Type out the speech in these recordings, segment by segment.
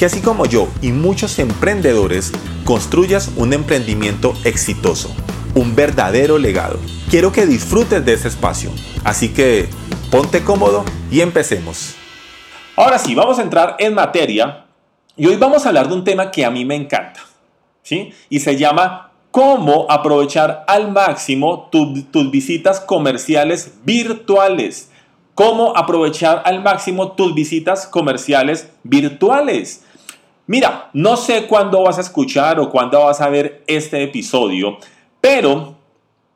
que así como yo y muchos emprendedores construyas un emprendimiento exitoso, un verdadero legado. Quiero que disfrutes de ese espacio, así que ponte cómodo y empecemos. Ahora sí, vamos a entrar en materia y hoy vamos a hablar de un tema que a mí me encanta, ¿sí? Y se llama cómo aprovechar al máximo tus visitas comerciales virtuales. Cómo aprovechar al máximo tus visitas comerciales virtuales. Mira, no sé cuándo vas a escuchar o cuándo vas a ver este episodio, pero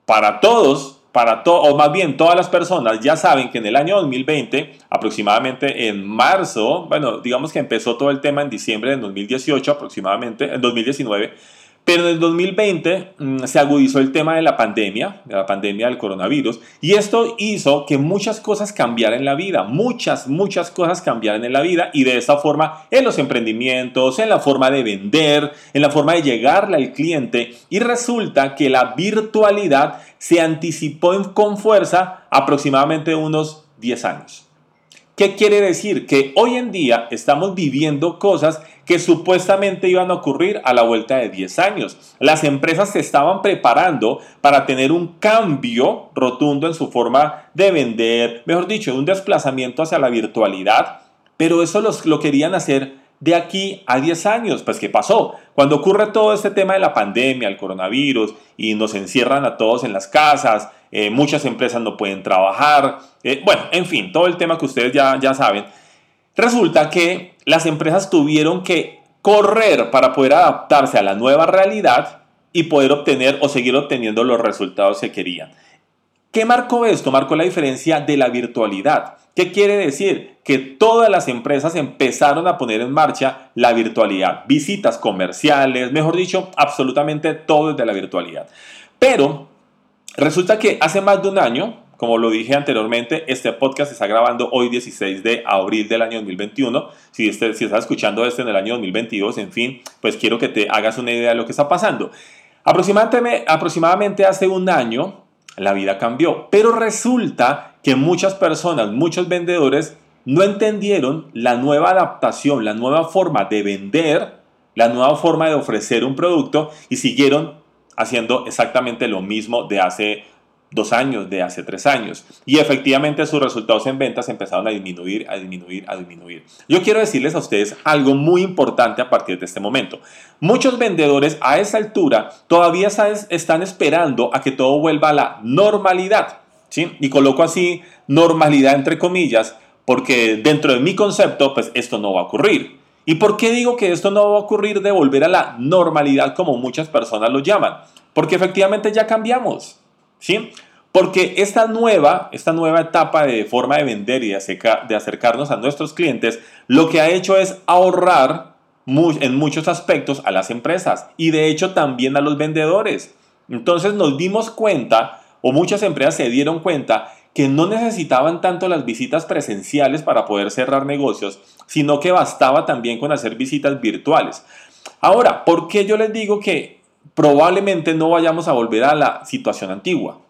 para todos, para todos, o más bien todas las personas ya saben que en el año 2020, aproximadamente en marzo, bueno, digamos que empezó todo el tema en diciembre de 2018 aproximadamente, en 2019, pero en el 2020 mm, se agudizó el tema de la pandemia, de la pandemia del coronavirus, y esto hizo que muchas cosas cambiaran en la vida, muchas, muchas cosas cambiaran en la vida, y de esta forma en los emprendimientos, en la forma de vender, en la forma de llegarle al cliente, y resulta que la virtualidad se anticipó con fuerza aproximadamente unos 10 años. ¿Qué quiere decir? Que hoy en día estamos viviendo cosas que supuestamente iban a ocurrir a la vuelta de 10 años. Las empresas se estaban preparando para tener un cambio rotundo en su forma de vender, mejor dicho, un desplazamiento hacia la virtualidad, pero eso lo querían hacer de aquí a 10 años. Pues ¿qué pasó? Cuando ocurre todo este tema de la pandemia, el coronavirus, y nos encierran a todos en las casas, eh, muchas empresas no pueden trabajar, eh, bueno, en fin, todo el tema que ustedes ya, ya saben, resulta que las empresas tuvieron que correr para poder adaptarse a la nueva realidad y poder obtener o seguir obteniendo los resultados que querían. ¿Qué marcó esto? Marcó la diferencia de la virtualidad. ¿Qué quiere decir? Que todas las empresas empezaron a poner en marcha la virtualidad, visitas comerciales, mejor dicho, absolutamente todo desde la virtualidad. Pero resulta que hace más de un año, como lo dije anteriormente, este podcast se está grabando hoy 16 de abril del año 2021. Si, este, si estás escuchando este en el año 2022, en fin, pues quiero que te hagas una idea de lo que está pasando. Aproximadamente, aproximadamente hace un año, la vida cambió. Pero resulta que muchas personas, muchos vendedores, no entendieron la nueva adaptación, la nueva forma de vender, la nueva forma de ofrecer un producto y siguieron haciendo exactamente lo mismo de hace dos años, de hace tres años. Y efectivamente sus resultados en ventas empezaron a disminuir, a disminuir, a disminuir. Yo quiero decirles a ustedes algo muy importante a partir de este momento. Muchos vendedores a esa altura todavía están esperando a que todo vuelva a la normalidad. ¿sí? Y coloco así normalidad entre comillas, porque dentro de mi concepto, pues esto no va a ocurrir. ¿Y por qué digo que esto no va a ocurrir de volver a la normalidad como muchas personas lo llaman? Porque efectivamente ya cambiamos. ¿Sí? Porque esta nueva, esta nueva etapa de forma de vender y de acercarnos a nuestros clientes, lo que ha hecho es ahorrar en muchos aspectos a las empresas y de hecho también a los vendedores. Entonces nos dimos cuenta, o muchas empresas se dieron cuenta, que no necesitaban tanto las visitas presenciales para poder cerrar negocios, sino que bastaba también con hacer visitas virtuales. Ahora, ¿por qué yo les digo que probablemente no vayamos a volver a la situación antigua,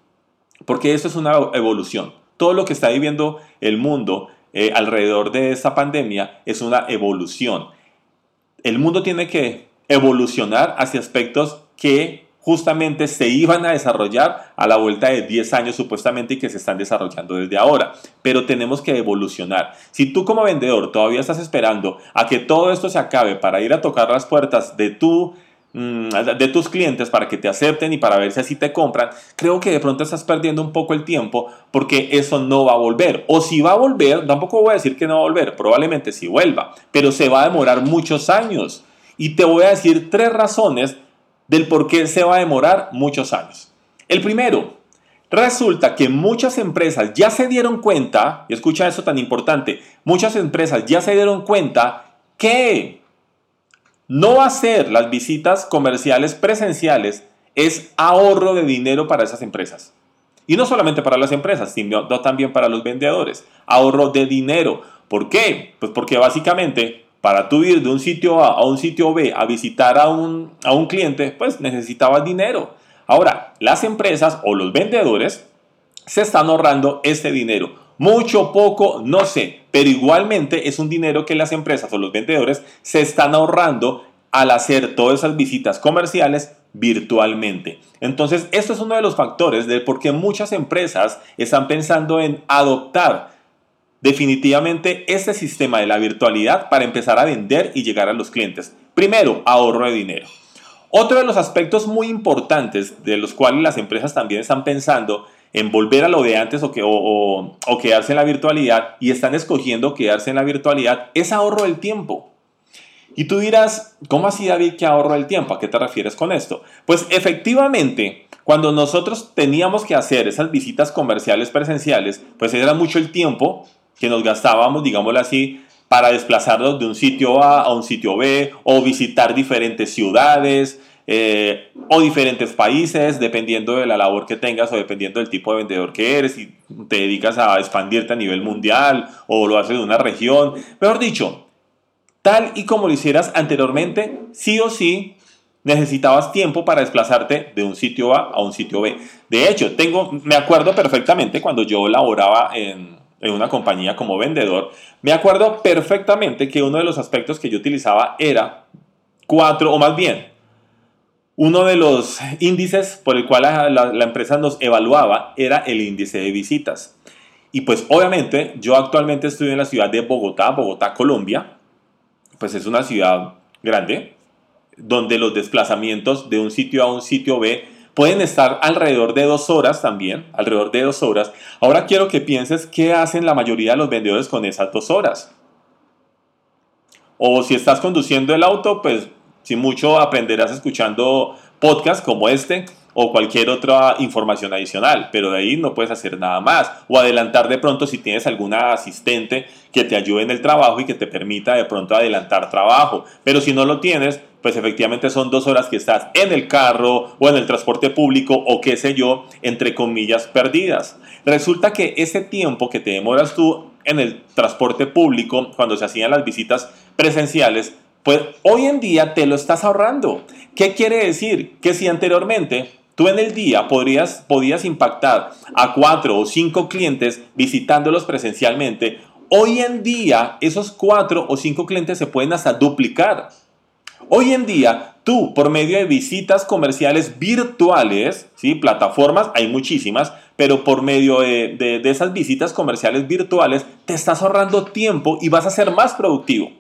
porque eso es una evolución. Todo lo que está viviendo el mundo eh, alrededor de esta pandemia es una evolución. El mundo tiene que evolucionar hacia aspectos que justamente se iban a desarrollar a la vuelta de 10 años supuestamente y que se están desarrollando desde ahora. Pero tenemos que evolucionar. Si tú como vendedor todavía estás esperando a que todo esto se acabe para ir a tocar las puertas de tu de tus clientes para que te acepten y para ver si así te compran, creo que de pronto estás perdiendo un poco el tiempo porque eso no va a volver. O si va a volver, tampoco voy a decir que no va a volver, probablemente sí vuelva, pero se va a demorar muchos años. Y te voy a decir tres razones del por qué se va a demorar muchos años. El primero, resulta que muchas empresas ya se dieron cuenta, y escucha eso tan importante, muchas empresas ya se dieron cuenta que No hacer las visitas comerciales presenciales es ahorro de dinero para esas empresas. Y no solamente para las empresas, sino también para los vendedores. Ahorro de dinero. ¿Por qué? Pues porque básicamente para tú ir de un sitio A a un sitio B a visitar a un, cliente, pues necesitabas dinero. Ahora, las empresas o los vendedores se están ahorrando este dinero. Mucho, poco, no sé, pero igualmente es un dinero que las empresas o los vendedores se están ahorrando al hacer todas esas visitas comerciales virtualmente. Entonces, esto es uno de los factores de por qué muchas empresas están pensando en adoptar definitivamente este sistema de la virtualidad para empezar a vender y llegar a los clientes. Primero, ahorro de dinero. Otro de los aspectos muy importantes de los cuales las empresas también están pensando en volver a lo de antes o, que, o, quedarse en la virtualidad y están escogiendo quedarse en la virtualidad es ahorro del tiempo. Y tú dirás, ¿cómo así David que ahorro el tiempo? ¿A qué te refieres con esto? Pues efectivamente, cuando nosotros teníamos que hacer esas visitas comerciales presenciales, pues era mucho el tiempo que nos gastábamos, digámoslo así, para desplazarnos de un sitio A a un sitio B o visitar diferentes ciudades eh, o diferentes países, dependiendo de la labor que tengas o dependiendo del tipo de vendedor que eres, si te dedicas a expandirte a nivel mundial o lo haces de una región. Mejor dicho, tal y como lo hicieras anteriormente, sí o sí necesitabas tiempo para desplazarte de un sitio A a un sitio B. De hecho, tengo, me acuerdo perfectamente cuando yo laboraba en, en una compañía como vendedor, me acuerdo perfectamente que uno de los aspectos que yo utilizaba era cuatro, o más bien, uno de los índices por el cual la, empresa nos evaluaba era el índice de visitas. Y pues obviamente yo actualmente estoy en la ciudad de Bogotá, Bogotá, Colombia. Pues es una ciudad grande, donde los desplazamientos de un sitio a un sitio B Pueden estar alrededor de dos horas también, alrededor de dos horas. Ahora quiero que pienses qué hacen la mayoría de los vendedores con esas dos horas. O si estás conduciendo el auto, pues si mucho aprenderás escuchando podcasts como este o cualquier otra información adicional, pero de ahí no puedes hacer nada más. O adelantar de pronto si tienes alguna asistente que te ayude en el trabajo y que te permita de pronto adelantar trabajo. Pero si no lo tienes, pues efectivamente son dos horas que estás en el carro o en el transporte público o qué sé yo, entre comillas, perdidas. Resulta que ese tiempo que te demoras tú en el transporte público cuando se hacían las visitas presenciales, pues hoy en día te lo estás ahorrando. ¿Qué quiere decir? Que si anteriormente tú en el día podrías, podías impactar a cuatro o cinco clientes visitándolos presencialmente, hoy en día esos cuatro o cinco clientes se pueden hasta duplicar. Hoy en día, tú, por medio de visitas comerciales virtuales, ¿sí? plataformas, hay muchísimas, pero por medio de, de esas visitas comerciales virtuales, te estás ahorrando tiempo y vas a ser más productivo.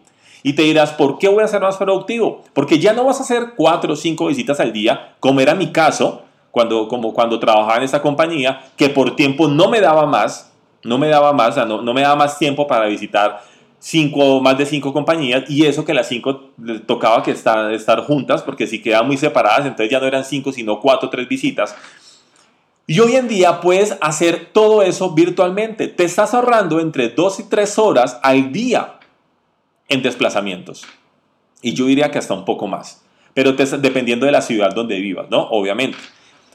Y te dirás, ¿por qué voy a ser más productivo? Porque ya no vas a hacer cuatro o cinco visitas al día, como era mi caso, cuando, como cuando trabajaba en esa compañía, que por tiempo no me daba más, no me daba más, no, no me daba más tiempo para visitar cinco, más de cinco compañías, y eso que las cinco tocaba que estar, estar juntas, porque si quedaban muy separadas, entonces ya no eran cinco, sino cuatro o tres visitas. Y hoy en día puedes hacer todo eso virtualmente. Te estás ahorrando entre dos y tres horas al día en desplazamientos. Y yo diría que hasta un poco más. Pero dependiendo de la ciudad donde vivas, ¿no? Obviamente.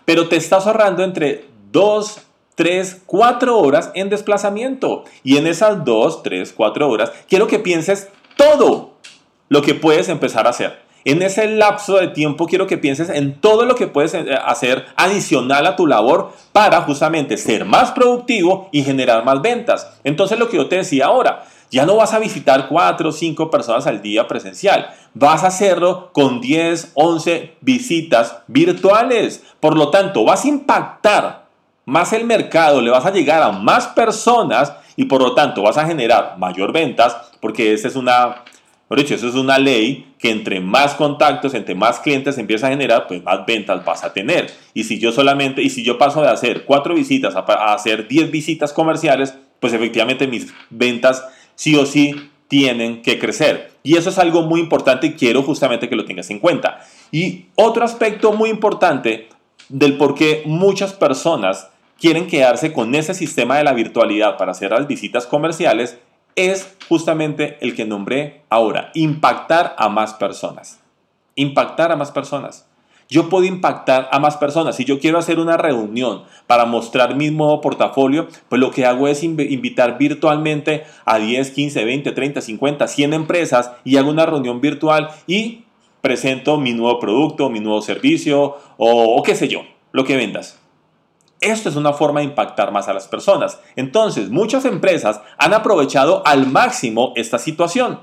Pero te estás ahorrando entre 2, 3, 4 horas en desplazamiento. Y en esas 2, 3, 4 horas, quiero que pienses todo lo que puedes empezar a hacer. En ese lapso de tiempo quiero que pienses en todo lo que puedes eh, hacer adicional a tu labor para justamente ser más productivo y generar más ventas. Entonces lo que yo te decía ahora, ya no vas a visitar cuatro o cinco personas al día presencial. Vas a hacerlo con 10, 11 visitas virtuales. Por lo tanto, vas a impactar más el mercado, le vas a llegar a más personas y por lo tanto vas a generar mayor ventas porque esa es una, dicho, es una ley que entre más contactos, entre más clientes empieza a generar, pues más ventas vas a tener. Y si yo solamente, y si yo paso de hacer cuatro visitas a, a hacer 10 visitas comerciales, pues efectivamente mis ventas sí o sí tienen que crecer. Y eso es algo muy importante y quiero justamente que lo tengas en cuenta. Y otro aspecto muy importante del por qué muchas personas quieren quedarse con ese sistema de la virtualidad para hacer las visitas comerciales es justamente el que nombré ahora, impactar a más personas. Impactar a más personas. Yo puedo impactar a más personas. Si yo quiero hacer una reunión para mostrar mi nuevo portafolio, pues lo que hago es invitar virtualmente a 10, 15, 20, 30, 50, 100 empresas y hago una reunión virtual y presento mi nuevo producto, mi nuevo servicio o, qué sé yo, lo que vendas. Esto es una forma de impactar más a las personas. Entonces, muchas empresas han aprovechado al máximo esta situación.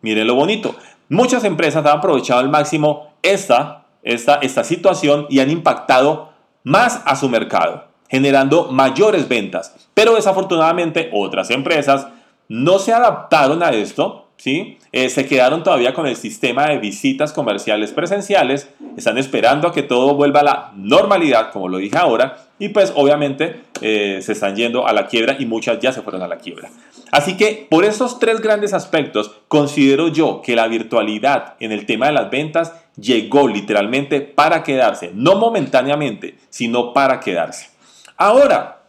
Miren lo bonito. Muchas empresas han aprovechado al máximo esta esta, esta situación y han impactado más a su mercado, generando mayores ventas. Pero desafortunadamente otras empresas no se adaptaron a esto, ¿sí? Eh, se quedaron todavía con el sistema de visitas comerciales presenciales, están esperando a que todo vuelva a la normalidad, como lo dije ahora, y pues obviamente eh, se están yendo a la quiebra y muchas ya se fueron a la quiebra. Así que por esos tres grandes aspectos, considero yo que la virtualidad en el tema de las ventas llegó literalmente para quedarse, no momentáneamente, sino para quedarse. Ahora,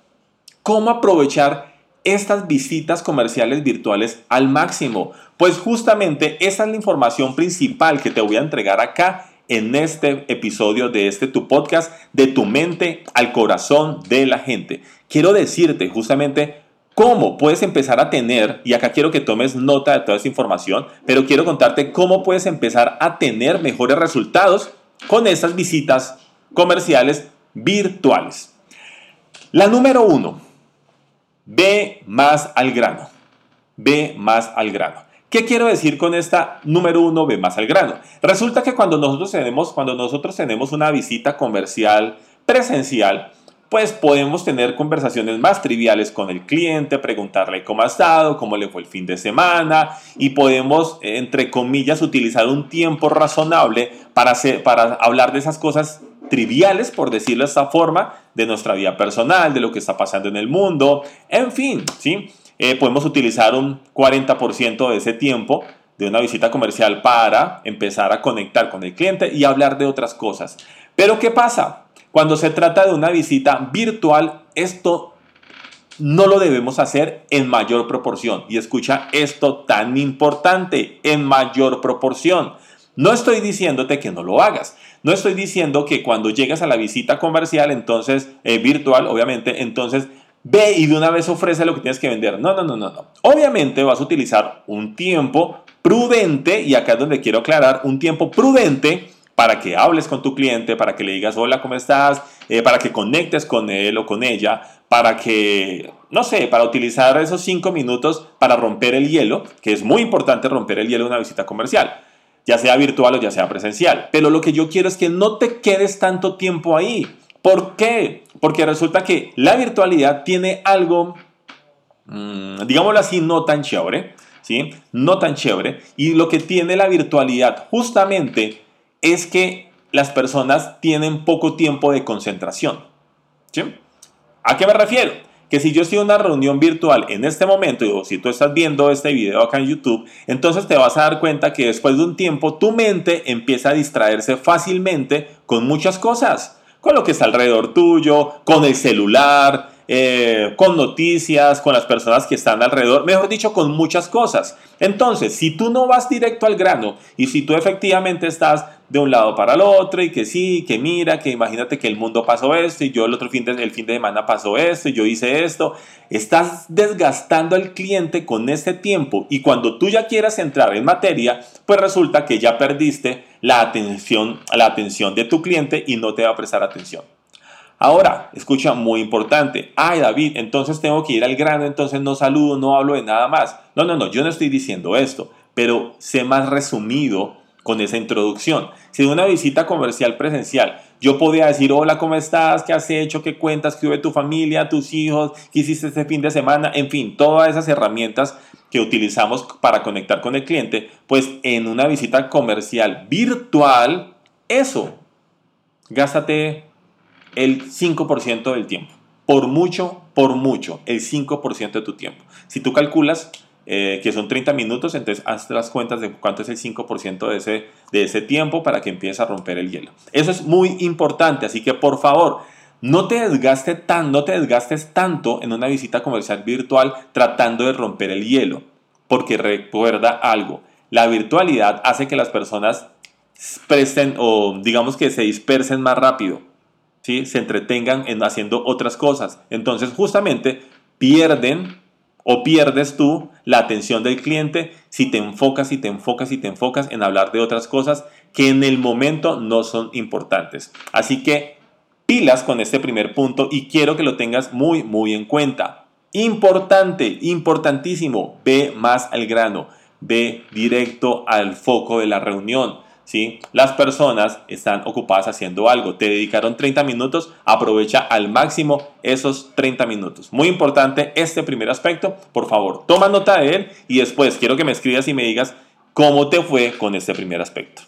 ¿cómo aprovechar estas visitas comerciales virtuales al máximo? Pues justamente esa es la información principal que te voy a entregar acá en este episodio de este tu podcast, de tu mente al corazón de la gente. Quiero decirte justamente cómo puedes empezar a tener, y acá quiero que tomes nota de toda esta información, pero quiero contarte cómo puedes empezar a tener mejores resultados con estas visitas comerciales virtuales. La número uno, ve más al grano. Ve más al grano. ¿Qué quiero decir con esta número uno, ve más al grano? Resulta que cuando nosotros tenemos, cuando nosotros tenemos una visita comercial presencial, pues podemos tener conversaciones más triviales con el cliente, preguntarle cómo ha estado, cómo le fue el fin de semana y podemos, entre comillas, utilizar un tiempo razonable para, para hablar de esas cosas triviales, por decirlo de esta forma, de nuestra vida personal, de lo que está pasando en el mundo, en fin, ¿sí? Eh, podemos utilizar un 40% de ese tiempo de una visita comercial para empezar a conectar con el cliente y hablar de otras cosas. Pero ¿qué pasa? Cuando se trata de una visita virtual, esto no lo debemos hacer en mayor proporción. Y escucha esto tan importante, en mayor proporción. No estoy diciéndote que no lo hagas. No estoy diciendo que cuando llegas a la visita comercial, entonces, eh, virtual, obviamente, entonces ve y de una vez ofrece lo que tienes que vender. No, no, no, no, no. Obviamente vas a utilizar un tiempo prudente, y acá es donde quiero aclarar, un tiempo prudente para que hables con tu cliente, para que le digas hola, ¿cómo estás? Eh, para que conectes con él o con ella, para que, no sé, para utilizar esos cinco minutos para romper el hielo, que es muy importante romper el hielo en una visita comercial, ya sea virtual o ya sea presencial. Pero lo que yo quiero es que no te quedes tanto tiempo ahí. ¿Por qué? Porque resulta que la virtualidad tiene algo, mmm, digámoslo así, no tan chévere, ¿sí? No tan chévere. Y lo que tiene la virtualidad justamente es que las personas tienen poco tiempo de concentración. ¿A qué me refiero? Que si yo estoy en una reunión virtual en este momento, o si tú estás viendo este video acá en YouTube, entonces te vas a dar cuenta que después de un tiempo tu mente empieza a distraerse fácilmente con muchas cosas, con lo que está alrededor tuyo, con el celular, eh, con noticias, con las personas que están alrededor, mejor dicho, con muchas cosas. Entonces, si tú no vas directo al grano y si tú efectivamente estás de un lado para el otro y que sí, que mira, que imagínate que el mundo pasó esto y yo el otro fin de, fin de semana pasó esto y yo hice esto, estás desgastando al cliente con este tiempo y cuando tú ya quieras entrar en materia, pues resulta que ya perdiste la atención, la atención de tu cliente y no te va a prestar atención. Ahora, escucha, muy importante. Ay, David, entonces tengo que ir al grano, entonces no saludo, no hablo de nada más. No, no, no, yo no estoy diciendo esto, pero sé más resumido con esa introducción. Si una visita comercial presencial yo podía decir, hola, ¿cómo estás? ¿Qué has hecho? ¿Qué cuentas? ¿Qué hubo tu familia, tus hijos? ¿Qué hiciste este fin de semana? En fin, todas esas herramientas que utilizamos para conectar con el cliente, pues en una visita comercial virtual, eso, gástate el 5% del tiempo. Por mucho, por mucho, el 5% de tu tiempo. Si tú calculas eh, que son 30 minutos, entonces haz las cuentas de cuánto es el 5% de ese, de ese tiempo para que empieces a romper el hielo. Eso es muy importante, así que por favor, no te, desgaste tan, no te desgastes tanto en una visita comercial virtual tratando de romper el hielo. porque recuerda algo, la virtualidad hace que las personas presten o digamos que se dispersen más rápido, ¿sí? se entretengan en haciendo otras cosas. Entonces justamente pierden o pierdes tú la atención del cliente si te enfocas y te enfocas y te enfocas en hablar de otras cosas que en el momento no son importantes. Así que pilas con este primer punto y quiero que lo tengas muy, muy en cuenta. Importante, importantísimo, ve más al grano, ve directo al foco de la reunión. ¿Sí? Las personas están ocupadas haciendo algo, te dedicaron 30 minutos, aprovecha al máximo esos 30 minutos. Muy importante este primer aspecto, por favor, toma nota de él y después quiero que me escribas y me digas cómo te fue con este primer aspecto.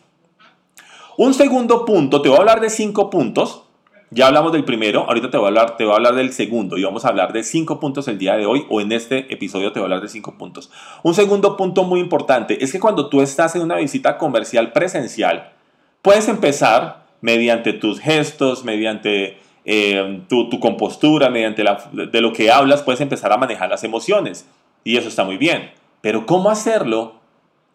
Un segundo punto, te voy a hablar de cinco puntos ya hablamos del primero, ahorita te voy, a hablar, te voy a hablar del segundo y vamos a hablar de cinco puntos el día de hoy o en este episodio te voy a hablar de cinco puntos. Un segundo punto muy importante es que cuando tú estás en una visita comercial presencial, puedes empezar mediante tus gestos, mediante eh, tu, tu, compostura, mediante lo que hablas, puedes empezar a manejar las emociones y eso está muy bien. Pero ¿cómo hacerlo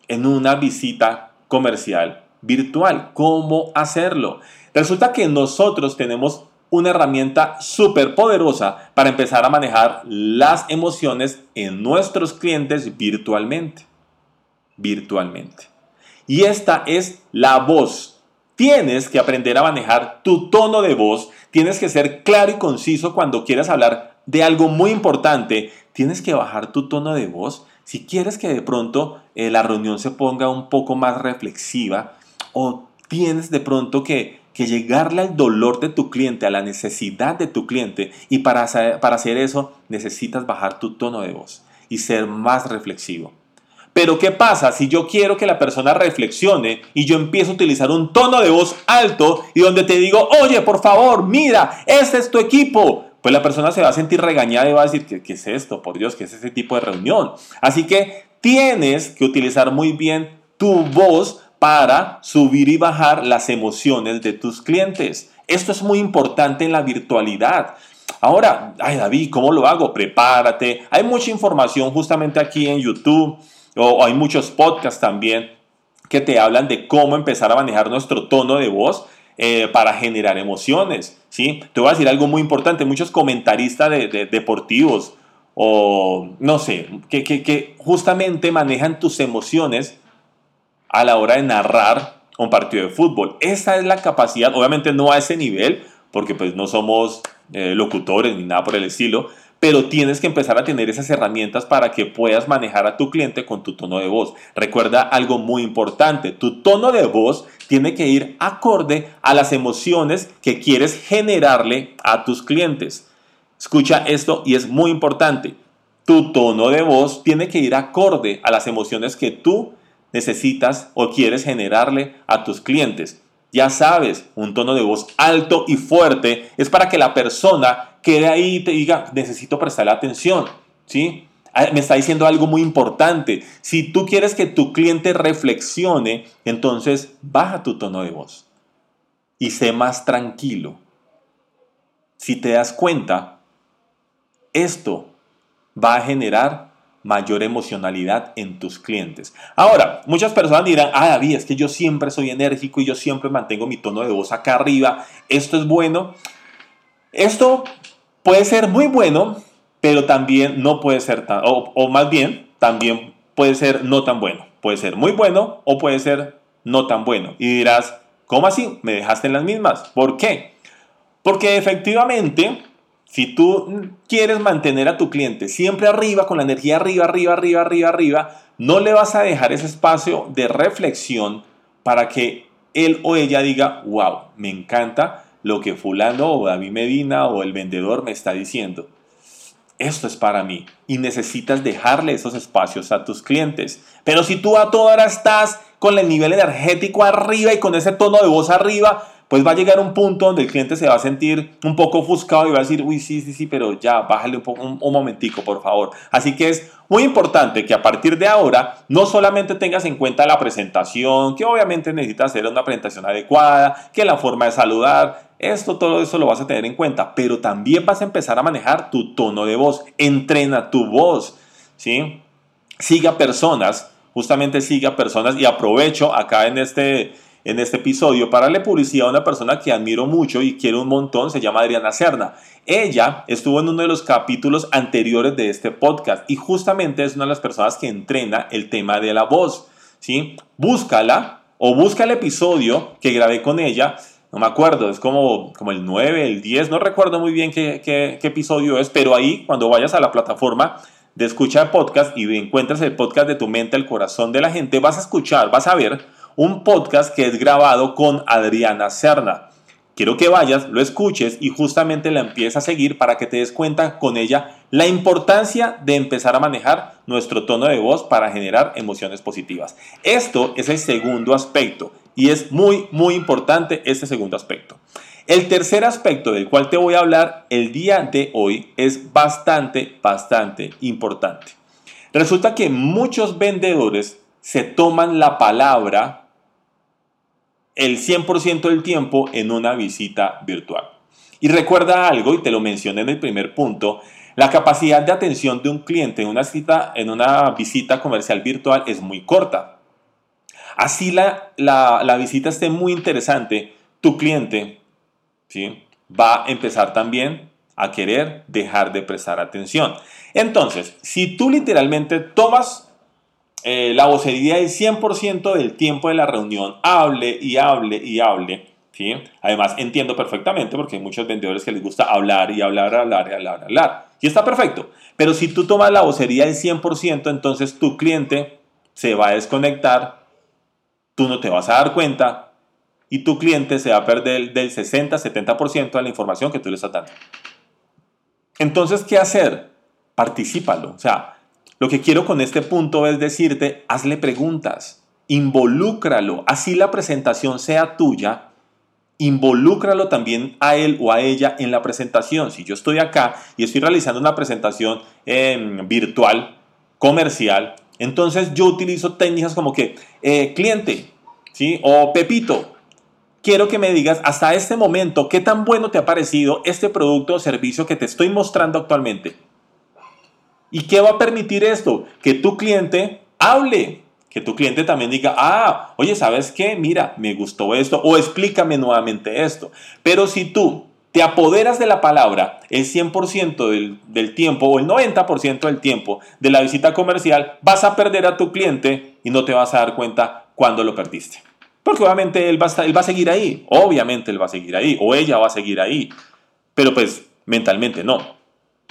en una visita comercial virtual? ¿Cómo hacerlo? Resulta que nosotros tenemos una herramienta súper poderosa para empezar a manejar las emociones en nuestros clientes virtualmente. Virtualmente. Y esta es la voz. Tienes que aprender a manejar tu tono de voz. Tienes que ser claro y conciso cuando quieras hablar de algo muy importante. Tienes que bajar tu tono de voz. Si quieres que de pronto eh, la reunión se ponga un poco más reflexiva o tienes de pronto que que llegarle al dolor de tu cliente, a la necesidad de tu cliente. Y para, para hacer eso necesitas bajar tu tono de voz y ser más reflexivo. Pero ¿qué pasa si yo quiero que la persona reflexione y yo empiezo a utilizar un tono de voz alto y donde te digo, oye, por favor, mira, este es tu equipo? Pues la persona se va a sentir regañada y va a decir, ¿qué, qué es esto? Por Dios, ¿qué es ese tipo de reunión? Así que tienes que utilizar muy bien tu voz para subir y bajar las emociones de tus clientes. Esto es muy importante en la virtualidad. Ahora, ay David, ¿cómo lo hago? Prepárate. Hay mucha información justamente aquí en YouTube o hay muchos podcasts también que te hablan de cómo empezar a manejar nuestro tono de voz eh, para generar emociones. ¿sí? Te voy a decir algo muy importante. Muchos comentaristas de, deportivos o no sé, que, que justamente manejan tus emociones a la hora de narrar un partido de fútbol. Esa es la capacidad, obviamente no a ese nivel, porque pues no somos eh, locutores ni nada por el estilo, pero tienes que empezar a tener esas herramientas para que puedas manejar a tu cliente con tu tono de voz. Recuerda algo muy importante, tu tono de voz tiene que ir acorde a las emociones que quieres generarle a tus clientes. Escucha esto y es muy importante. Tu tono de voz tiene que ir acorde a las emociones que tú necesitas o quieres generarle a tus clientes. Ya sabes, un tono de voz alto y fuerte es para que la persona quede ahí y te diga, necesito prestarle atención, ¿sí? Ah, me está diciendo algo muy importante. Si tú quieres que tu cliente reflexione, entonces baja tu tono de voz y sé más tranquilo. Si te das cuenta, esto va a generar mayor emocionalidad en tus clientes. Ahora, muchas personas dirán, ah, David, es que yo siempre soy enérgico y yo siempre mantengo mi tono de voz acá arriba. Esto es bueno. Esto puede ser muy bueno, pero también no puede ser tan, o, o más bien, también puede ser no tan bueno. Puede ser muy bueno o puede ser no tan bueno. Y dirás, ¿cómo así? Me dejaste en las mismas. ¿Por qué? Porque efectivamente si tú quieres mantener a tu cliente siempre arriba, con la energía arriba, arriba, arriba, arriba, arriba, no le vas a dejar ese espacio de reflexión para que él o ella diga, wow, me encanta lo que fulano o David Medina o el vendedor me está diciendo. Esto es para mí y necesitas dejarle esos espacios a tus clientes. Pero si tú a toda hora estás con el nivel energético arriba y con ese tono de voz arriba, pues va a llegar un punto donde el cliente se va a sentir un poco ofuscado y va a decir, uy, sí, sí, sí, pero ya, bájale un, poco, un, momentico, por favor. Así que es muy importante que a partir de ahora no solamente tengas en cuenta la presentación, que obviamente necesitas hacer una presentación adecuada, que la forma de saludar, esto, todo eso lo vas a tener en cuenta, pero también vas a empezar a manejar tu tono de voz, entrena tu voz, ¿sí? sigue a personas, justamente sigue a personas y aprovecho acá en este, en este episodio para darle publicidad a una persona que admiro mucho y quiero un montón, se llama Adriana Serna. Ella estuvo en uno de los capítulos anteriores de este podcast y justamente es una de las personas que entrena el tema de la voz. ¿sí? Búscala o busca el episodio que grabé con ella. No me acuerdo, es como, como el 9, el 10, no recuerdo muy bien qué, qué, episodio es, pero ahí cuando vayas a la plataforma de escucha podcast y encuentras el podcast de tu mente, el corazón de la gente, vas a escuchar, vas a ver un podcast que es grabado con Adriana Serna. Quiero que vayas, lo escuches y justamente la empieces a seguir para que te des cuenta con ella la importancia de empezar a manejar nuestro tono de voz para generar emociones positivas. Esto es el segundo aspecto y es muy, muy importante este segundo aspecto. El tercer aspecto del cual te voy a hablar el día de hoy es bastante, bastante importante. Resulta que muchos vendedores se toman la palabra el 100% del tiempo en una visita virtual. Y recuerda algo, y te lo mencioné en el primer punto, la capacidad de atención de un cliente en una, cita, en una visita comercial virtual es muy corta. Así la, la, visita esté muy interesante, tu cliente ¿sí? va a empezar también a querer dejar de prestar atención. Entonces, si tú literalmente tomas eh, la vocería el 100% del tiempo de la reunión, hable y hable y hable. ¿sí? Además, entiendo perfectamente porque hay muchos vendedores que les gusta hablar y hablar, hablar y hablar, hablar. Y está perfecto. Pero si tú tomas la vocería del 100%, entonces tu cliente se va a desconectar, tú no te vas a dar cuenta y tu cliente se va a perder del 60-70% de la información que tú le estás dando. Entonces, ¿qué hacer? Particípalo. O sea, lo que quiero con este punto es decirte, hazle preguntas, involúcralo, así la presentación sea tuya, involúcralo también a él o a ella en la presentación. Si yo estoy acá y estoy realizando una presentación em, virtual, comercial, entonces yo utilizo técnicas como que, eh, cliente, ¿sí? O Pepito, quiero que me digas hasta este momento qué tan bueno te ha parecido este producto o servicio que te estoy mostrando actualmente. ¿Y qué va a permitir esto? Que tu cliente hable, que tu cliente también diga, ah, oye, ¿sabes qué? Mira, me gustó esto o explícame nuevamente esto. Pero si tú te apoderas de la palabra el 100% del, del, tiempo o el 90% del tiempo de la visita comercial, vas a perder a tu cliente y no te vas a dar cuenta cuando lo perdiste. Porque obviamente él va, a, él va a seguir ahí, obviamente él va a seguir ahí, o ella va a seguir ahí, pero pues mentalmente no.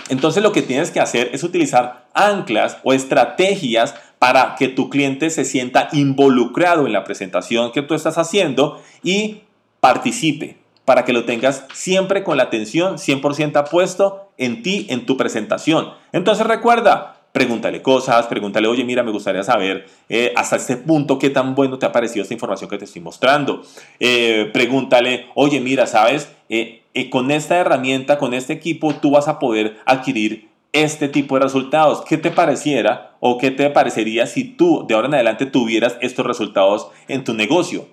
Entonces lo que tienes que hacer es utilizar anclas o estrategias para que tu cliente se sienta involucrado en la presentación que tú estás haciendo y participe, para que lo tengas siempre con la atención 100% apuesto en ti, en tu presentación. Entonces recuerda, pregúntale cosas, pregúntale, oye, mira, me gustaría saber eh, hasta este punto qué tan bueno te ha parecido esta información que te estoy mostrando. Eh, pregúntale, oye, mira, ¿sabes? Eh, con esta herramienta, con este equipo, tú vas a poder adquirir este tipo de resultados. ¿Qué te pareciera o qué te parecería si tú de ahora en adelante tuvieras estos resultados en tu negocio?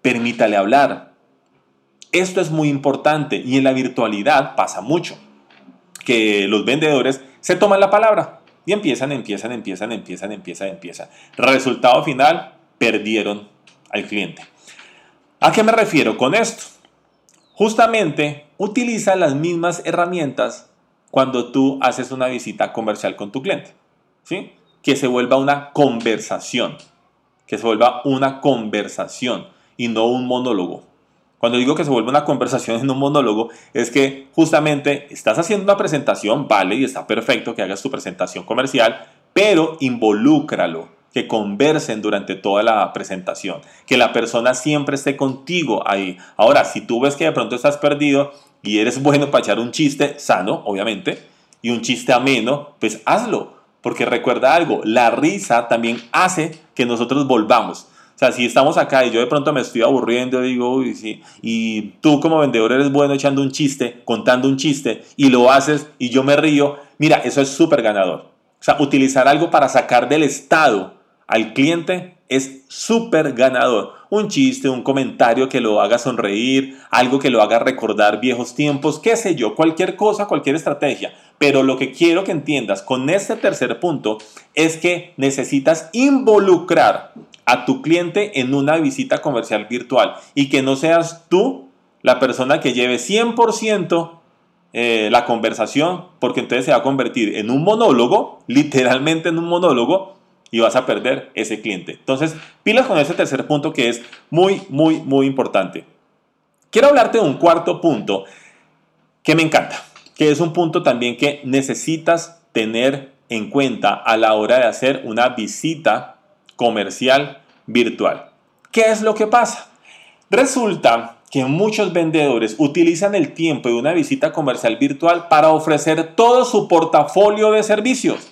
Permítale hablar. Esto es muy importante y en la virtualidad pasa mucho, que los vendedores se toman la palabra y empiezan, empiezan, empiezan, empiezan, empiezan, empiezan. Resultado final, perdieron al cliente. ¿A qué me refiero con esto? Justamente utiliza las mismas herramientas cuando tú haces una visita comercial con tu cliente. ¿sí? Que se vuelva una conversación. Que se vuelva una conversación y no un monólogo. Cuando digo que se vuelva una conversación en un monólogo, es que justamente estás haciendo una presentación, vale, y está perfecto que hagas tu presentación comercial, pero involúcralo que conversen durante toda la presentación, que la persona siempre esté contigo ahí. Ahora, si tú ves que de pronto estás perdido y eres bueno para echar un chiste sano, obviamente, y un chiste ameno, pues hazlo, porque recuerda algo, la risa también hace que nosotros volvamos. O sea, si estamos acá y yo de pronto me estoy aburriendo, digo, uy, sí, y tú como vendedor eres bueno echando un chiste, contando un chiste, y lo haces y yo me río, mira, eso es súper ganador. O sea, utilizar algo para sacar del estado al cliente es súper ganador. Un chiste, un comentario que lo haga sonreír, algo que lo haga recordar viejos tiempos, qué sé yo, cualquier cosa, cualquier estrategia. Pero lo que quiero que entiendas con este tercer punto es que necesitas involucrar a tu cliente en una visita comercial virtual y que no seas tú la persona que lleve 100% eh, la conversación, porque entonces se va a convertir en un monólogo, literalmente en un monólogo, y vas a perder ese cliente. Entonces, pilas con ese tercer punto que es muy, muy, muy importante. Quiero hablarte de un cuarto punto que me encanta, que es un punto también que necesitas tener en cuenta a la hora de hacer una visita comercial virtual. ¿Qué es lo que pasa? Resulta que muchos vendedores utilizan el tiempo de una visita comercial virtual para ofrecer todo su portafolio de servicios.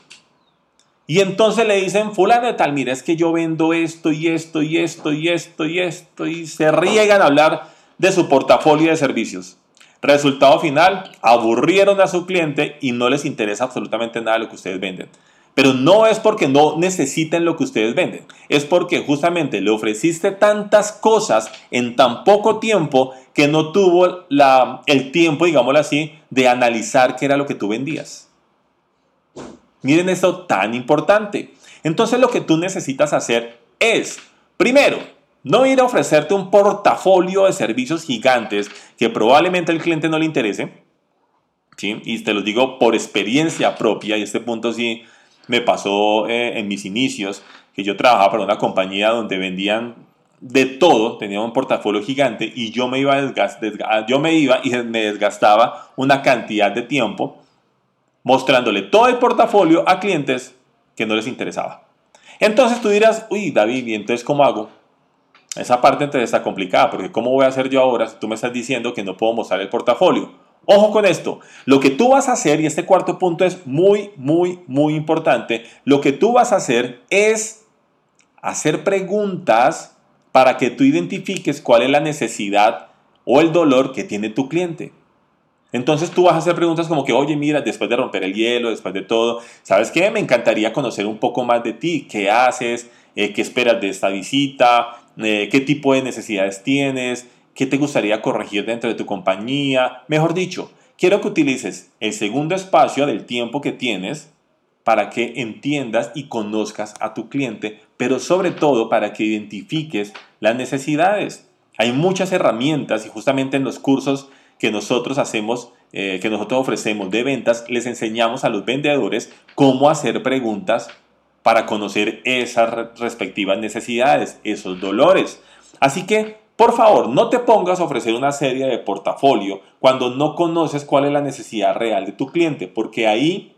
Y entonces le dicen, fulano de tal, mira, es que yo vendo esto y esto y esto y esto y esto y se riegan a hablar de su portafolio de servicios. Resultado final, aburrieron a su cliente y no les interesa absolutamente nada lo que ustedes venden. Pero no es porque no necesiten lo que ustedes venden, es porque justamente le ofreciste tantas cosas en tan poco tiempo que no tuvo el tiempo, digámoslo así, de analizar qué era lo que tú vendías. Miren esto tan importante. Entonces lo que tú necesitas hacer es, primero, no ir a ofrecerte un portafolio de servicios gigantes que probablemente al cliente no le interese. ¿sí? Y te lo digo por experiencia propia, y este punto sí me pasó eh, en mis inicios, que yo trabajaba para una compañía donde vendían de todo, tenía un portafolio gigante y yo me iba, yo me iba y me desgastaba una cantidad de tiempo mostrándole todo el portafolio a clientes que no les interesaba. Entonces tú dirás, uy, David, ¿y entonces cómo hago? Esa parte entonces está complicada, porque ¿cómo voy a hacer yo ahora si tú me estás diciendo que no puedo mostrar el portafolio? Ojo con esto, lo que tú vas a hacer, y este cuarto punto es muy, muy, muy importante, lo que tú vas a hacer es hacer preguntas para que tú identifiques cuál es la necesidad o el dolor que tiene tu cliente. Entonces tú vas a hacer preguntas como que, oye, mira, después de romper el hielo, después de todo, ¿sabes qué? Me encantaría conocer un poco más de ti, qué haces, eh, qué esperas de esta visita, eh, qué tipo de necesidades tienes, qué te gustaría corregir dentro de tu compañía. Mejor dicho, quiero que utilices el segundo espacio del tiempo que tienes para que entiendas y conozcas a tu cliente, pero sobre todo para que identifiques las necesidades. Hay muchas herramientas y justamente en los cursos que nosotros hacemos, eh, que nosotros ofrecemos de ventas, les enseñamos a los vendedores cómo hacer preguntas para conocer esas respectivas necesidades, esos dolores. Así que, por favor, no te pongas a ofrecer una serie de portafolio cuando no conoces cuál es la necesidad real de tu cliente, porque ahí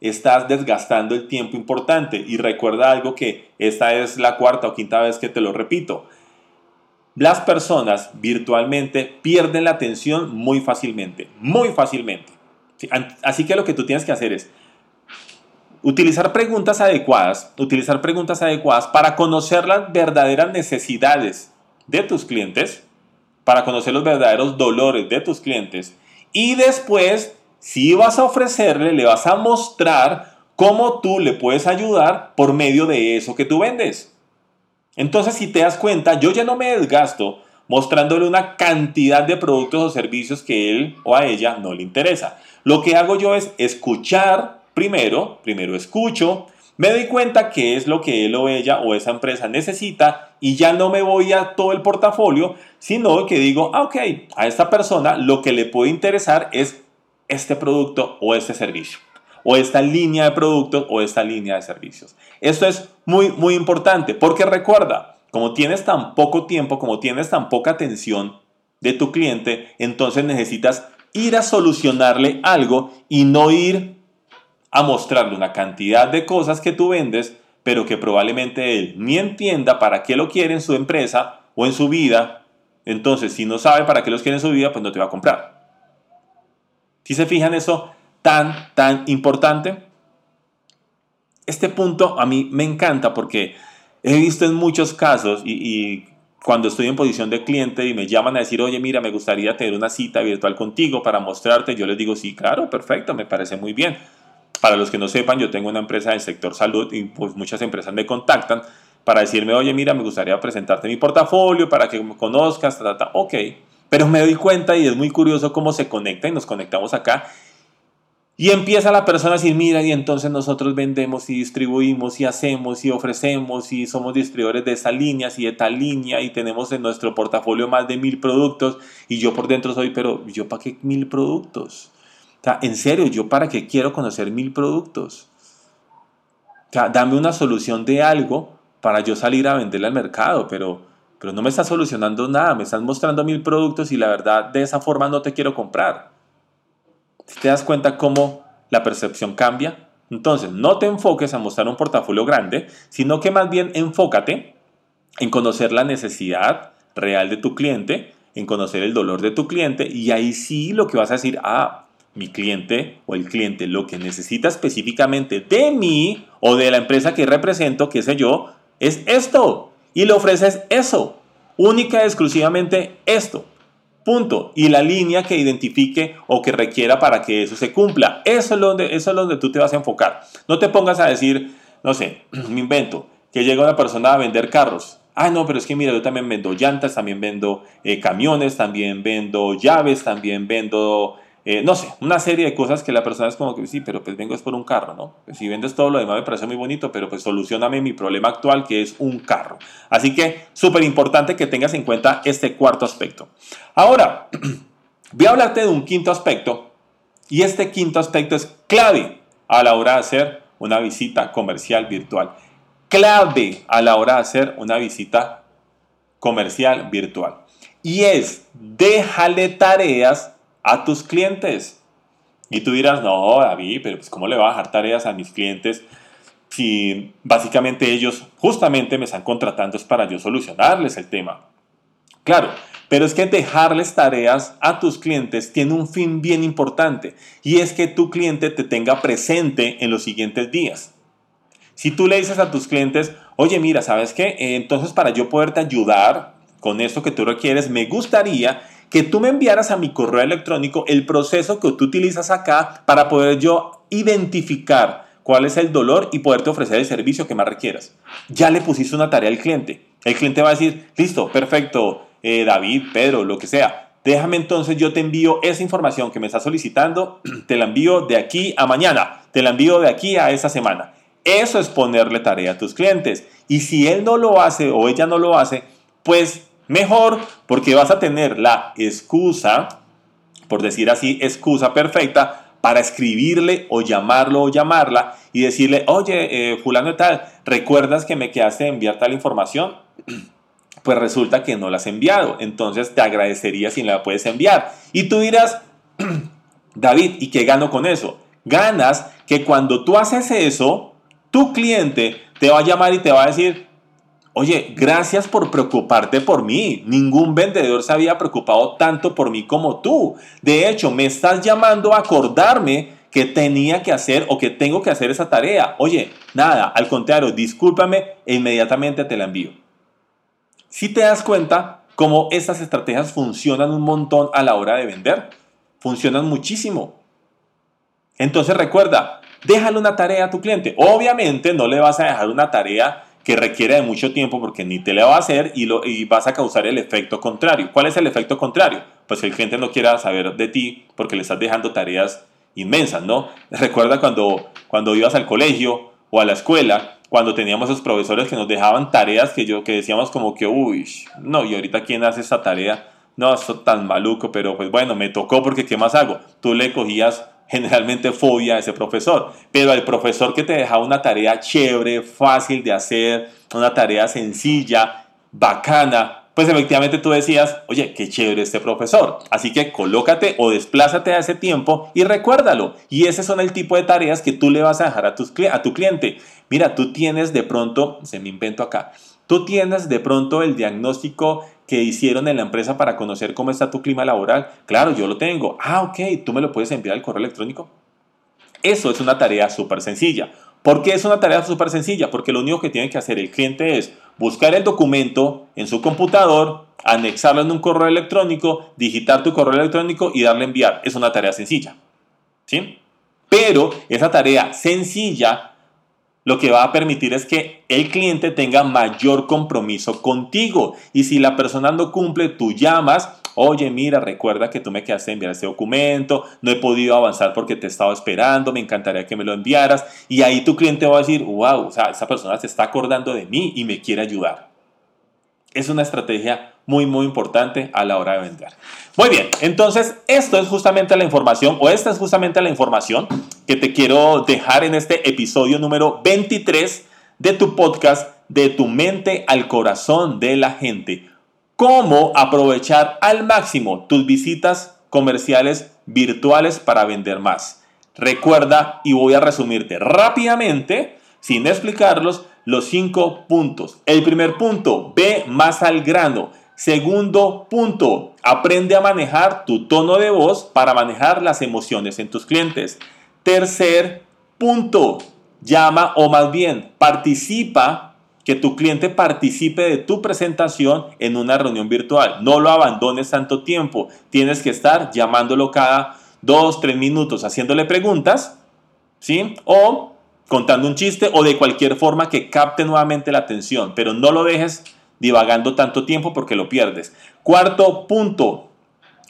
estás desgastando el tiempo importante. Y recuerda algo que esta es la cuarta o quinta vez que te lo repito las personas virtualmente pierden la atención muy fácilmente, muy fácilmente. Así que lo que tú tienes que hacer es utilizar preguntas adecuadas, utilizar preguntas adecuadas para conocer las verdaderas necesidades de tus clientes, para conocer los verdaderos dolores de tus clientes y después si vas a ofrecerle, le vas a mostrar cómo tú le puedes ayudar por medio de eso que tú vendes. Entonces, si te das cuenta, yo ya no me desgasto mostrándole una cantidad de productos o servicios que él o a ella no le interesa. Lo que hago yo es escuchar primero, primero escucho, me doy cuenta qué es lo que él o ella o esa empresa necesita y ya no me voy a todo el portafolio, sino que digo, ah, ok, a esta persona lo que le puede interesar es este producto o este servicio o esta línea de productos o esta línea de servicios. Esto es muy, muy importante porque recuerda, como tienes tan poco tiempo, como tienes tan poca atención de tu cliente, entonces necesitas ir a solucionarle algo y no ir a mostrarle una cantidad de cosas que tú vendes, pero que probablemente él ni entienda para qué lo quiere en su empresa o en su vida. Entonces, si no sabe para qué los quiere en su vida, pues no te va a comprar. Si se fijan eso, tan, tan importante. Este punto a mí me encanta porque he visto en muchos casos y, cuando estoy en posición de cliente y me llaman a decir, oye, mira, me gustaría tener una cita virtual contigo para mostrarte, yo les digo, sí, claro, perfecto, me parece muy bien. Para los que no sepan, yo tengo una empresa del sector salud y pues muchas empresas me contactan para decirme, oye, mira, me gustaría presentarte mi portafolio para que me conozcas, ta, ok. Pero me doy cuenta y es muy curioso cómo se conecta y nos conectamos acá Y empieza la persona a decir, mira, y entonces nosotros vendemos y distribuimos y hacemos y ofrecemos y somos distribuidores de esas líneas y de tal línea y tenemos en nuestro portafolio más de mil productos y yo por dentro soy, pero yo para qué mil productos? O sea, en serio, yo para qué quiero conocer mil productos? Dame una solución de algo para yo salir a venderle al mercado, pero, pero no me estás solucionando nada, me estás mostrando mil productos y la verdad de esa forma no te quiero comprar. Si te das cuenta cómo la percepción cambia, entonces no te enfoques a mostrar un portafolio grande, sino que más bien enfócate en conocer la necesidad real de tu cliente, en conocer el dolor de tu cliente y ahí sí lo que vas a decir, ah, mi cliente o el cliente lo que necesita específicamente de mí o de la empresa que represento, qué sé yo, es esto. Y le ofreces eso. Única y exclusivamente esto. Punto. Y la línea que identifique o que requiera para que eso se cumpla. Eso es, donde, eso es donde tú te vas a enfocar. No te pongas a decir, no sé, me invento, que llega una persona a vender carros. Ah, no, pero es que mira, yo también vendo llantas, también vendo eh, camiones, también vendo llaves, también vendo eh, no sé, una serie de cosas que la persona es como que sí, pero pues vengo es por un carro, ¿no? Si vendes todo lo demás me parece muy bonito, pero pues solucioname mi problema actual que es un carro. Así que súper importante que tengas en cuenta este cuarto aspecto. Ahora, voy a hablarte de un quinto aspecto y este quinto aspecto es clave a la hora de hacer una visita comercial virtual. Clave a la hora de hacer una visita comercial virtual. Y es, déjale tareas a tus clientes. Y tú dirás, no, David, pero pues ¿cómo le va a dejar tareas a mis clientes si básicamente ellos justamente me están contratando es para yo solucionarles el tema? Claro, pero es que dejarles tareas a tus clientes tiene un fin bien importante y es que tu cliente te tenga presente en los siguientes días. Si tú le dices a tus clientes, oye, mira, ¿sabes qué? Entonces para yo poderte ayudar con esto que tú requieres, me gustaría que tú me enviaras a mi correo electrónico el proceso que tú utilizas acá para poder yo identificar cuál es el dolor y poderte ofrecer el servicio que más requieras. Ya le pusiste una tarea al cliente. El cliente va a decir, listo, perfecto, eh, David, Pedro, lo que sea. Déjame entonces, yo te envío esa información que me estás solicitando, te la envío de aquí a mañana, te la envío de aquí a esa semana. Eso es ponerle tarea a tus clientes. Y si él no lo hace o ella no lo hace, pues Mejor porque vas a tener la excusa, por decir así, excusa perfecta para escribirle o llamarlo o llamarla y decirle, oye, eh, fulano y tal, ¿recuerdas que me quedaste de enviar tal información? Pues resulta que no la has enviado, entonces te agradecería si la puedes enviar. Y tú dirás, David, ¿y qué gano con eso? Ganas que cuando tú haces eso, tu cliente te va a llamar y te va a decir, Oye, gracias por preocuparte por mí. Ningún vendedor se había preocupado tanto por mí como tú. De hecho, me estás llamando a acordarme que tenía que hacer o que tengo que hacer esa tarea. Oye, nada, al contrario, discúlpame e inmediatamente te la envío. Si te das cuenta cómo estas estrategias funcionan un montón a la hora de vender, funcionan muchísimo. Entonces recuerda, déjale una tarea a tu cliente. Obviamente no le vas a dejar una tarea que requiere de mucho tiempo porque ni te le va a hacer y, lo, y vas a causar el efecto contrario. ¿Cuál es el efecto contrario? Pues que el cliente no quiera saber de ti porque le estás dejando tareas inmensas, ¿no? Recuerda cuando, cuando ibas al colegio o a la escuela, cuando teníamos esos profesores que nos dejaban tareas que, yo, que decíamos como que, uy, no, y ahorita quién hace esa tarea, no, esto tan maluco, pero pues bueno, me tocó porque ¿qué más hago? Tú le cogías generalmente fobia a ese profesor, pero el profesor que te dejaba una tarea chévere, fácil de hacer, una tarea sencilla, bacana, pues efectivamente tú decías, oye, qué chévere este profesor. Así que colócate o desplázate a ese tiempo y recuérdalo. Y ese son el tipo de tareas que tú le vas a dejar a, a tu cliente. Mira, tú tienes de pronto, se me invento acá, tú tienes de pronto el diagnóstico que hicieron en la empresa para conocer cómo está tu clima laboral. Claro, yo lo tengo. Ah, ok, tú me lo puedes enviar al correo electrónico. Eso es una tarea súper sencilla. ¿Por qué es una tarea súper sencilla? Porque lo único que tiene que hacer el cliente es buscar el documento en su computador, anexarlo en un correo electrónico, digitar tu correo electrónico y darle enviar. Es una tarea sencilla. ¿Sí? Pero esa tarea sencilla lo que va a permitir es que el cliente tenga mayor compromiso contigo. Y si la persona no cumple, tú llamas oye, mira, recuerda que tú me quedaste de enviar este documento, no he podido avanzar porque te he estado esperando, me encantaría que me lo enviaras. Y ahí tu cliente va a decir, wow, o sea, esa persona se está acordando de mí y me quiere ayudar. Es una estrategia muy, muy importante a la hora de vender. Muy bien, entonces esto es justamente la información, o esta es justamente la información que te quiero dejar en este episodio número 23 de tu podcast, de tu mente al corazón de la gente. Cómo aprovechar al máximo tus visitas comerciales virtuales para vender más. Recuerda, y voy a resumirte rápidamente, sin explicarlos, los cinco puntos. El primer punto, ve más al grano. Segundo punto, aprende a manejar tu tono de voz para manejar las emociones en tus clientes. Tercer punto, llama o más bien participa, que tu cliente participe de tu presentación en una reunión virtual. No lo abandones tanto tiempo. Tienes que estar llamándolo cada dos, tres minutos, haciéndole preguntas, ¿sí? O contando un chiste o de cualquier forma que capte nuevamente la atención, pero no lo dejes divagando tanto tiempo porque lo pierdes. Cuarto punto,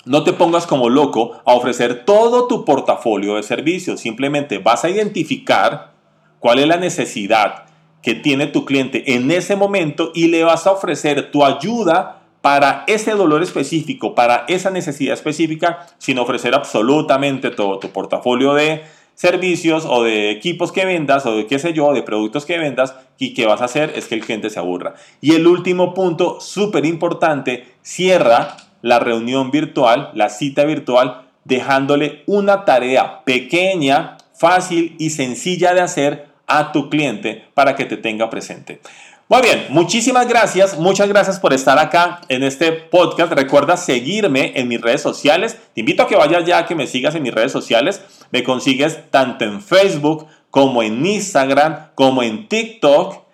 no te pongas como loco a ofrecer todo tu portafolio de servicios, simplemente vas a identificar cuál es la necesidad que tiene tu cliente en ese momento y le vas a ofrecer tu ayuda para ese dolor específico, para esa necesidad específica, sin ofrecer absolutamente todo tu portafolio de servicios o de equipos que vendas o de qué sé yo, de productos que vendas y que vas a hacer es que el cliente se aburra. Y el último punto, súper importante, cierra la reunión virtual, la cita virtual, dejándole una tarea pequeña, fácil y sencilla de hacer a tu cliente para que te tenga presente. Muy bien, muchísimas gracias, muchas gracias por estar acá en este podcast. Recuerda seguirme en mis redes sociales. Te invito a que vayas ya, que me sigas en mis redes sociales. Me consigues tanto en Facebook como en Instagram, como en TikTok,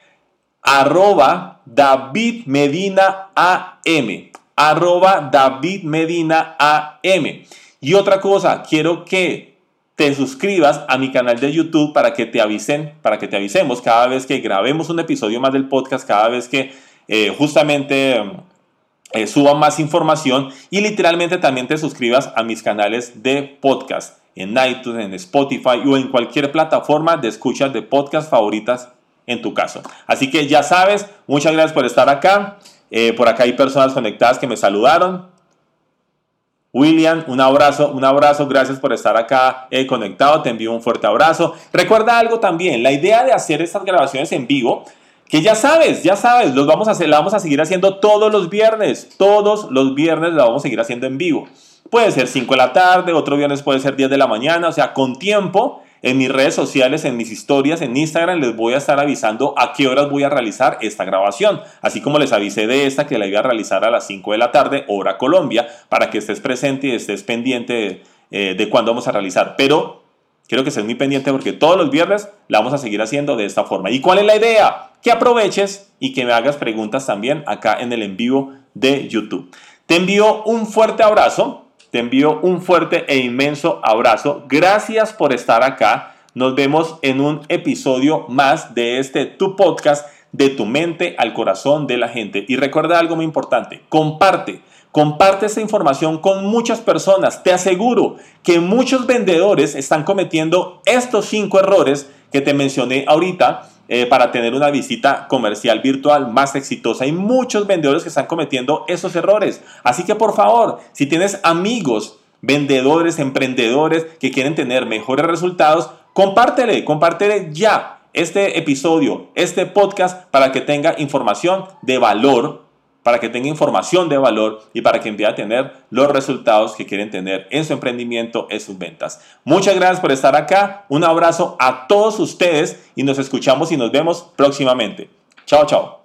arroba David Medina arroba David Medina. Y otra cosa, quiero que te suscribas a mi canal de YouTube para que te avisen, para que te avisemos cada vez que grabemos un episodio más del podcast, cada vez que eh, justamente eh, suba más información y literalmente también te suscribas a mis canales de podcast en iTunes, en Spotify o en cualquier plataforma de escuchas de podcast favoritas en tu caso. Así que ya sabes, muchas gracias por estar acá. Eh, por acá hay personas conectadas que me saludaron. William, un abrazo, un abrazo, gracias por estar acá eh, conectado, te envío un fuerte abrazo. Recuerda algo también, la idea de hacer estas grabaciones en vivo, que ya sabes, ya sabes, los vamos a hacer, la vamos a seguir haciendo todos los viernes, todos los viernes la vamos a seguir haciendo en vivo. Puede ser 5 de la tarde, otro viernes puede ser 10 de la mañana, o sea, con tiempo en mis redes sociales, en mis historias, en Instagram, les voy a estar avisando a qué horas voy a realizar esta grabación. Así como les avisé de esta que la iba a realizar a las 5 de la tarde, hora Colombia, para que estés presente y estés pendiente de, eh, de cuándo vamos a realizar. Pero quiero que estés muy pendiente porque todos los viernes la vamos a seguir haciendo de esta forma. ¿Y cuál es la idea? Que aproveches y que me hagas preguntas también acá en el en vivo de YouTube. Te envío un fuerte abrazo. Te envío un fuerte e inmenso abrazo. Gracias por estar acá. Nos vemos en un episodio más de este tu podcast de tu mente al corazón de la gente. Y recuerda algo muy importante, comparte. Comparte esta información con muchas personas. Te aseguro que muchos vendedores están cometiendo estos cinco errores que te mencioné ahorita eh, para tener una visita comercial virtual más exitosa. Hay muchos vendedores que están cometiendo esos errores. Así que por favor, si tienes amigos, vendedores, emprendedores que quieren tener mejores resultados, compártele, compártele ya este episodio, este podcast para que tenga información de valor para que tenga información de valor y para que empiece a tener los resultados que quieren tener en su emprendimiento, en sus ventas. Muchas gracias por estar acá. Un abrazo a todos ustedes y nos escuchamos y nos vemos próximamente. Chao, chao.